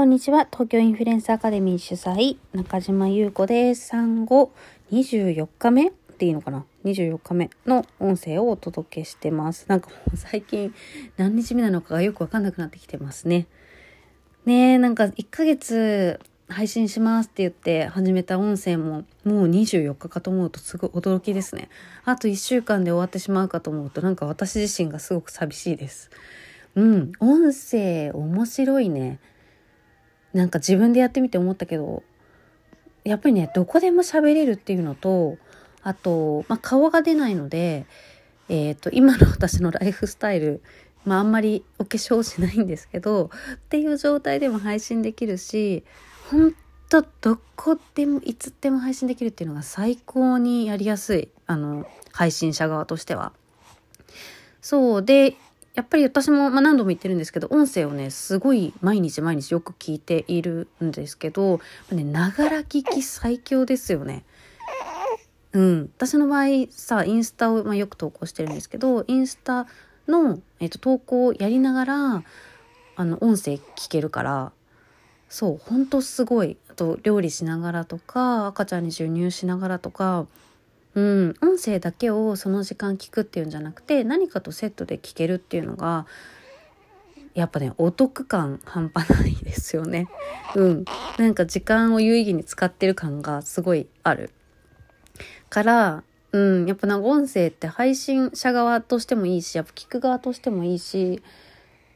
こんにちは。東京インフルエンスアカデミー主催、中島優子です。産後24日目っていいのかな ?24 日目の音声をお届けしてます。なんかもう最近何日目なのかがよくわかんなくなってきてますね。ねえ、なんか1ヶ月配信しますって言って始めた音声ももう24日かと思うとすごい驚きですね。あと1週間で終わってしまうかと思うとなんか私自身がすごく寂しいです。うん、音声面白いね。なんか自分でやってみて思ったけどやっぱりねどこでも喋れるっていうのとあと、まあ、顔が出ないので、えーと、今の私のライフスタイル、まあ、あんまりお化粧しないんですけどっていう状態でも配信できるし本当どこでもいつでも配信できるっていうのが最高にやりやすいあの配信者側としては。そうでやっぱり私も、まあ、何度も言ってるんですけど音声をねすごい毎日毎日よく聞いているんですけどながら聞き最強ですよね。うん、私の場合さインスタを、まあ、よく投稿してるんですけどインスタの、えーと、投稿をやりながらあの音声聞けるからそうほんとすごいあと料理しながらとか赤ちゃんに授乳しながらとかうん、音声だけをその時間聞くっていうんじゃなくて何かとセットで聞けるっていうのがやっぱねお得感半端ないですよね。うん、なんか時間を有意義に使ってる感がすごいある。からうん、やっぱなんか音声って配信者側としてもいいしやっぱ聞く側としてもいいし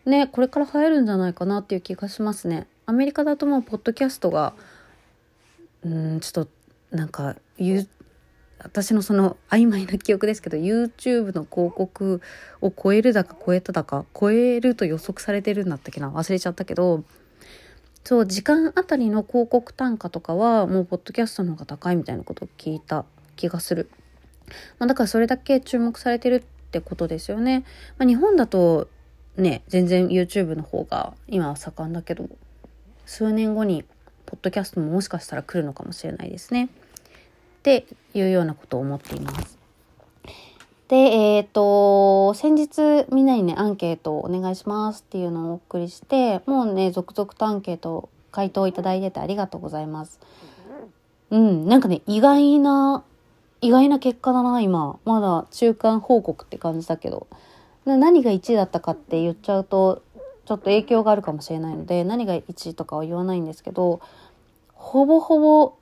ねこれから流行るんじゃないかなっていう気がしますね。アメリカだともうポッドキャストがうんちょっとなんか私のその曖昧な記憶ですけど YouTube の広告を超えるだか超えただか超えると予測されてるんだったっけな忘れちゃったけどそう時間あたりの広告単価とかはもうポッドキャストの方が高いみたいなことを聞いた気がする、まあ、だからそれだけ注目されてるってことですよね、まあ、日本だとね全然 YouTube の方が今は盛んだけど数年後にポッドキャストももしかしたら来るのかもしれないですね。っていうようなことを思っています。で、えっ、ー、と、先日みんなにね、アンケートをお願いしますっていうのをお送りして、もうね、続々とアンケート回答いただいててありがとうございます。うん、なんかね、意外な、意外な結果だな、今。まだ中間報告って感じだけど。何が1位だったかって言っちゃうと、ちょっと影響があるかもしれないので、何が1位とかは言わないんですけど、ほぼほぼ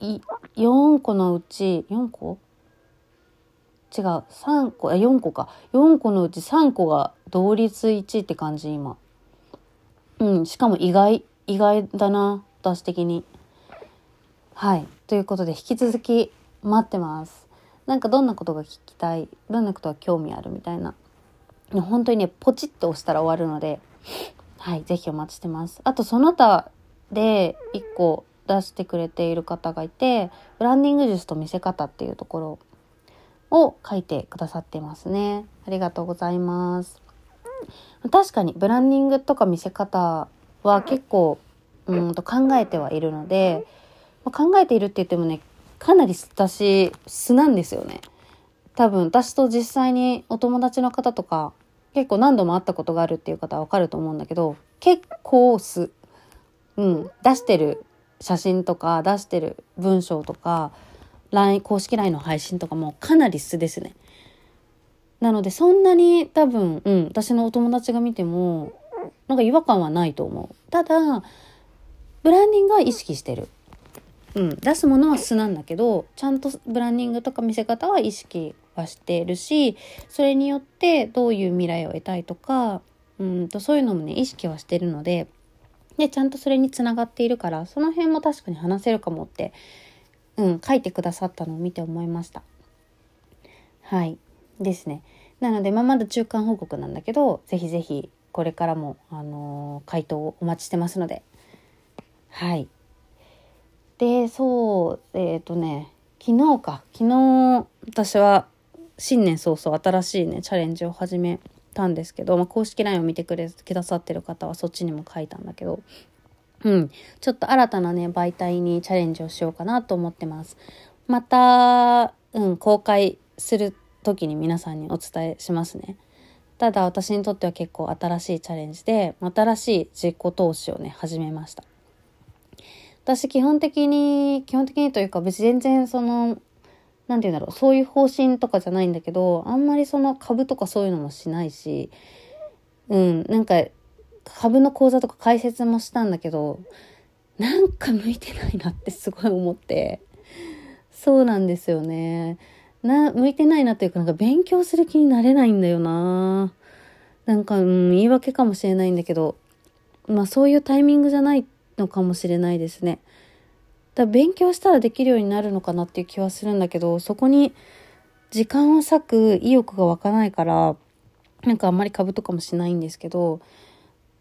4個のうち4個？違う3個あ4個か。4個のうち3個が同率1位って感じ今。うんしかも意外意外だな私的に。はい。ということで引き続き待ってます。なんかどんなことが聞きたい？どんなことが興味あるみたいな。本当にねポチッと押したら終わるので。はい是非お待ちしてます。あとその他で1個出してくれている方がいてブランディング術と見せ方っていうところを書いてくださってますね。ありがとうございます。確かにブランディングとか見せ方は結構うんと考えてはいるのでま考えているって言ってもねかなり私素なんですよね。多分私と実際にお友達の方とか結構何度も会ったことがあるっていう方はわかると思うんだけど結構素。うん出してる写真とか出してる文章とか LINE 公式 LINE の配信とかもかなり素ですね。なのでそんなに多分、うん、私のお友達が見てもなんか違和感はないと思う。ただブランディングは意識してる。うん、出すものは素なんだけどちゃんとブランディングとか見せ方は意識はしてるしそれによってどういう未来を得たいとかうんとそういうのもね意識はしてるのでで、ちゃんとそれにつながっているから、その辺も確かに話せるかもって、うん、書いてくださったのを見て思いました。はい。ですね。なので、まあ、まだ中間報告なんだけど、ぜひぜひ、これからも、あのー、回答をお待ちしてますので。はい。で、そう、えっ、ー、とね、昨日か。昨日、私は、新年早々新しいね、チャレンジを始めたんですけど、まあ、公式 LINE を見てくれくださってる方はそっちにも書いたんだけど、うん、ちょっと新たなね媒体にチャレンジをしようかなと思ってます。また、うん、公開する時に皆さんにお伝えしますね。ただ私にとっては結構新しいチャレンジで、新しい自己投資をね、始めました。私基本的に、基本的にというか別に全然その、なんて言うんだろう、そういう方針とかじゃないんだけど、あんまりその株とかそういうのもしないし、うん、なんか株の講座とか解説もしたんだけど、なんか向いてないなってすごい思って、そうなんですよね。な、向いてないなというか、なんか勉強する気になれないんだよななんか、うん、言い訳かもしれないんだけど、まあそういうタイミングじゃないのかもしれないですね。だ勉強したらできるようになるのかなっていう気はするんだけど、そこに時間を割く意欲が湧かないから、なんかあんまり株とかもしないんですけど、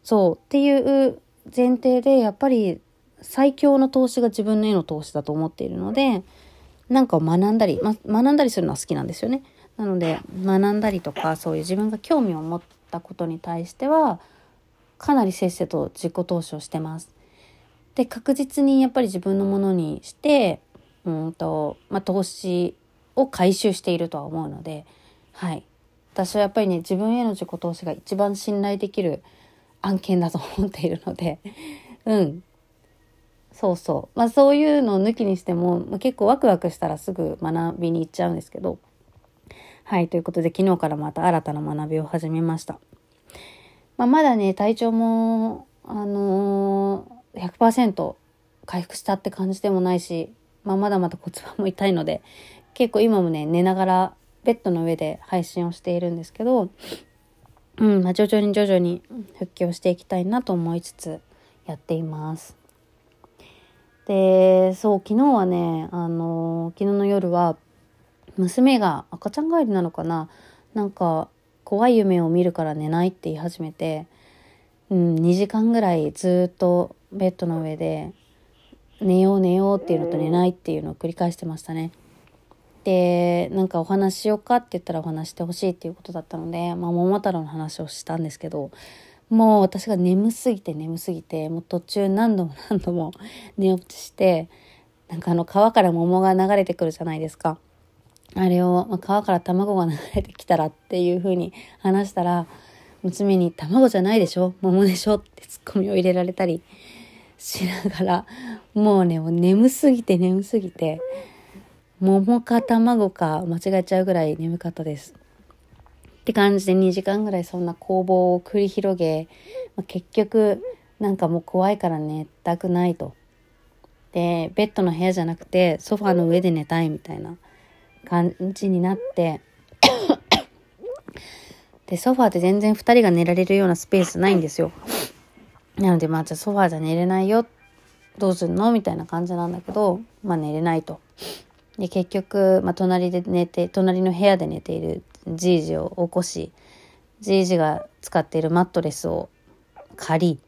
そうっていう前提で、やっぱり最強の投資が自分のへの投資だと思っているので、なんかを学んだり、ま、学んだりするのは好きなんですよね。なので学んだりとかそういう自分が興味を持ったことに対してはかなりせっせと自己投資をしてます。で確実にやっぱり自分のものにしてうんと、まあ、投資を回収しているとは思うので、はい、私はやっぱりね自分への自己投資が一番信頼できる案件だと思っているので、うん、そうそう。まあそういうのを抜きにしても、結構ワクワクしたらすぐ学びに行っちゃうんですけど。はい、ということで昨日からまた新たな学びを始めました。まあ、まだね、体調も、あのー、100%回復したって感じでもないし、まあ、まだまだ骨盤も痛いので、結構今もね、寝ながらベッドの上で配信をしているんですけど、うん、まあ、徐々に徐々に復帰をしていきたいなと思いつつやっています。で、そう、昨日はね、あの、昨日の夜は、娘が赤ちゃん帰りなのかななんか、怖い夢を見るから寝ないって言い始めて、うん、2時間ぐらいずっとベッドの上で、寝よう寝ようっていうのと寝ないっていうのを繰り返してましたね。で、なんかお話しようかって言ったらお話してほしいっていうことだったので、まあ、桃太郎の話をしたんですけど、もう私が眠すぎて眠すぎて、もう途中何度も何度も 寝落ちして、なんかあの川から桃が流れてくるじゃないですか。あれを、まあ、川から卵が流れてきたらっていう風に話したら、娘に卵じゃないでしょ？桃でしょ？ってツッコミを入れられたりしながら、もうね、もう眠すぎて眠すぎて、桃か卵か間違えちゃうぐらい眠かったです。って感じで2時間ぐらいそんな攻防を繰り広げ、まあ、結局なんかもう怖いから寝たくないと。で、ベッドの部屋じゃなくてソファーの上で寝たいみたいな感じになってで、ソファーって全然2人が寝られるようなスペースないんですよ。なので、まあじゃあソファーじゃ寝れないよ。どうすんの？みたいな感じなんだけど、まあ寝れないと。で、結局、まあ隣で寝て、隣の部屋で寝ているじいじを起こしじいじが使っているマットレスを借り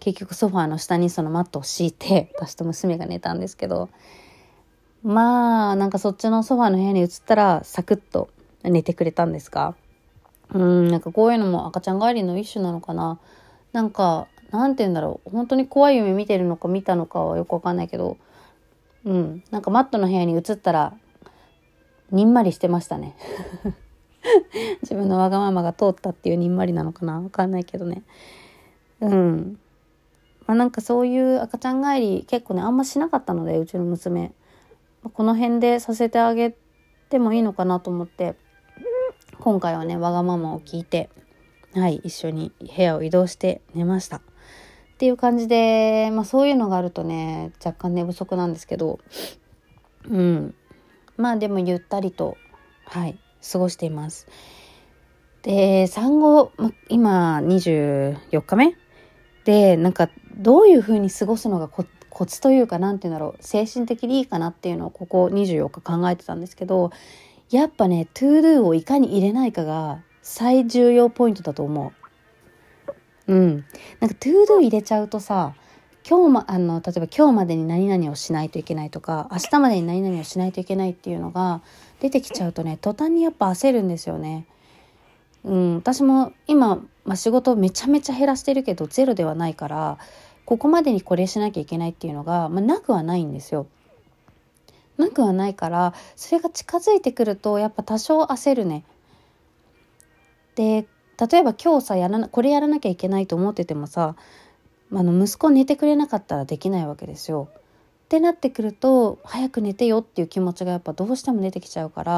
結局ソファーの下にそのマットを敷いて私と娘が寝たんですけどまあなんかそっちのソファーの部屋に移ったらサクッと寝てくれたんですがうんなんかこういうのも赤ちゃん帰りの一種なのかななんかなんて言うんだろう本当に怖い夢見てるのか見たのかはよくわかんないけどうんなんかマットの部屋に移ったらにんまりしてましたね 自分のわがままが通ったっていうにんまりなのかなわかんないけどね。うん。まあなんかそういう赤ちゃん帰り結構ね、あんましなかったので、うちの娘。この辺でさせてあげてもいいのかなと思って、今回はね、わがままを聞いて、はい、一緒に部屋を移動して寝ました。っていう感じで、まあそういうのがあるとね、若干寝不足なんですけど、うん。まあでもゆったりと、はい、過ごしています。で、産後、ま、今24日目？で、なんかどういう風に過ごすのがコツというか、なんて言うんだろう、精神的にいいかなっていうのをここ24日考えてたんですけど、やっぱね、 to do をいかに入れないかが最重要ポイントだと思う。うん。なんか to do 入れちゃうとさ、今日ま、あの、例えば今日までに何々をしないといけないとか、明日までに何々をしないといけないっていうのが出てきちゃうとね、途端にやっぱ焦るんですよね。うん、私も今、まあ、仕事めちゃめちゃ減らしてるけど、ゼロではないから、ここまでにこれしなきゃいけないっていうのが、まあ、なくはないんですよ。なくはないから、それが近づいてくると、やっぱ多少焦るね。で、例えば今日さやらなこれやらなきゃいけないと思っててもさあの息子寝てくれなかったらできないわけですよ。ってなってくると早く寝てよっていう気持ちがやっぱどうしても出てきちゃうから、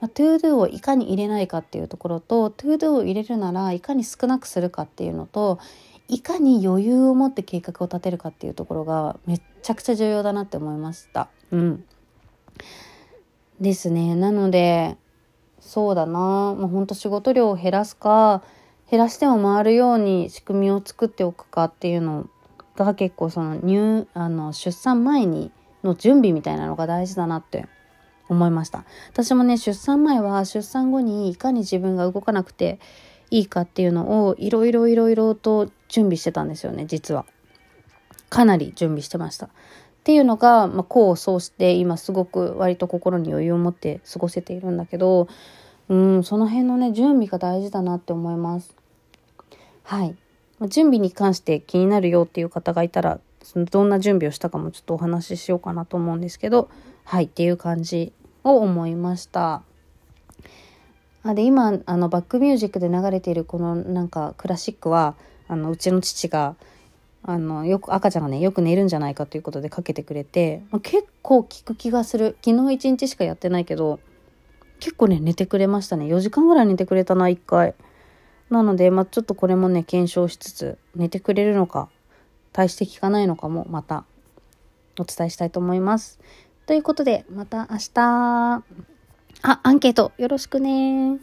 まあ、 to do をいかに入れないかっていうところと to do を入れるならいかに少なくするかっていうのといかに余裕を持って計画を立てるかっていうところがめっちゃくちゃ重要だなって思いました。うん。ですね。なのでそうだな。もうほんと仕事量を減らすか減らしても回るように仕組みを作っておくかっていうのが結構その入あの出産前にの準備みたいなのが大事だなって思いました。私もね出産前は出産後にいかに自分が動かなくていいかっていうのをいろいろいろいろと準備してたんですよね実は。かなり準備してました。っていうのが、まあ、功を奏して今すごく割と心に余裕を持って過ごせているんだけどうんその辺のね準備が大事だなって思いますはい準備に関して気になるよっていう方がいたら、そのどんな準備をしたかもちょっとお話ししようかなと思うんですけど、はいっていう感じを思いました。あで今あのバックミュージックで流れているこのなんかクラシックはあのうちの父があのよく赤ちゃんがねよく寝るんじゃないかということでかけてくれて、まあ、結構効く気がする昨日一日しかやってないけど結構ね寝てくれましたね4時間ぐらい寝てくれたな1回。なので、まあ、ちょっとこれもね、検証しつつ、寝てくれるのか、大して効かないのかも、また、お伝えしたいと思います。ということで、また明日、あ、アンケートよろしくね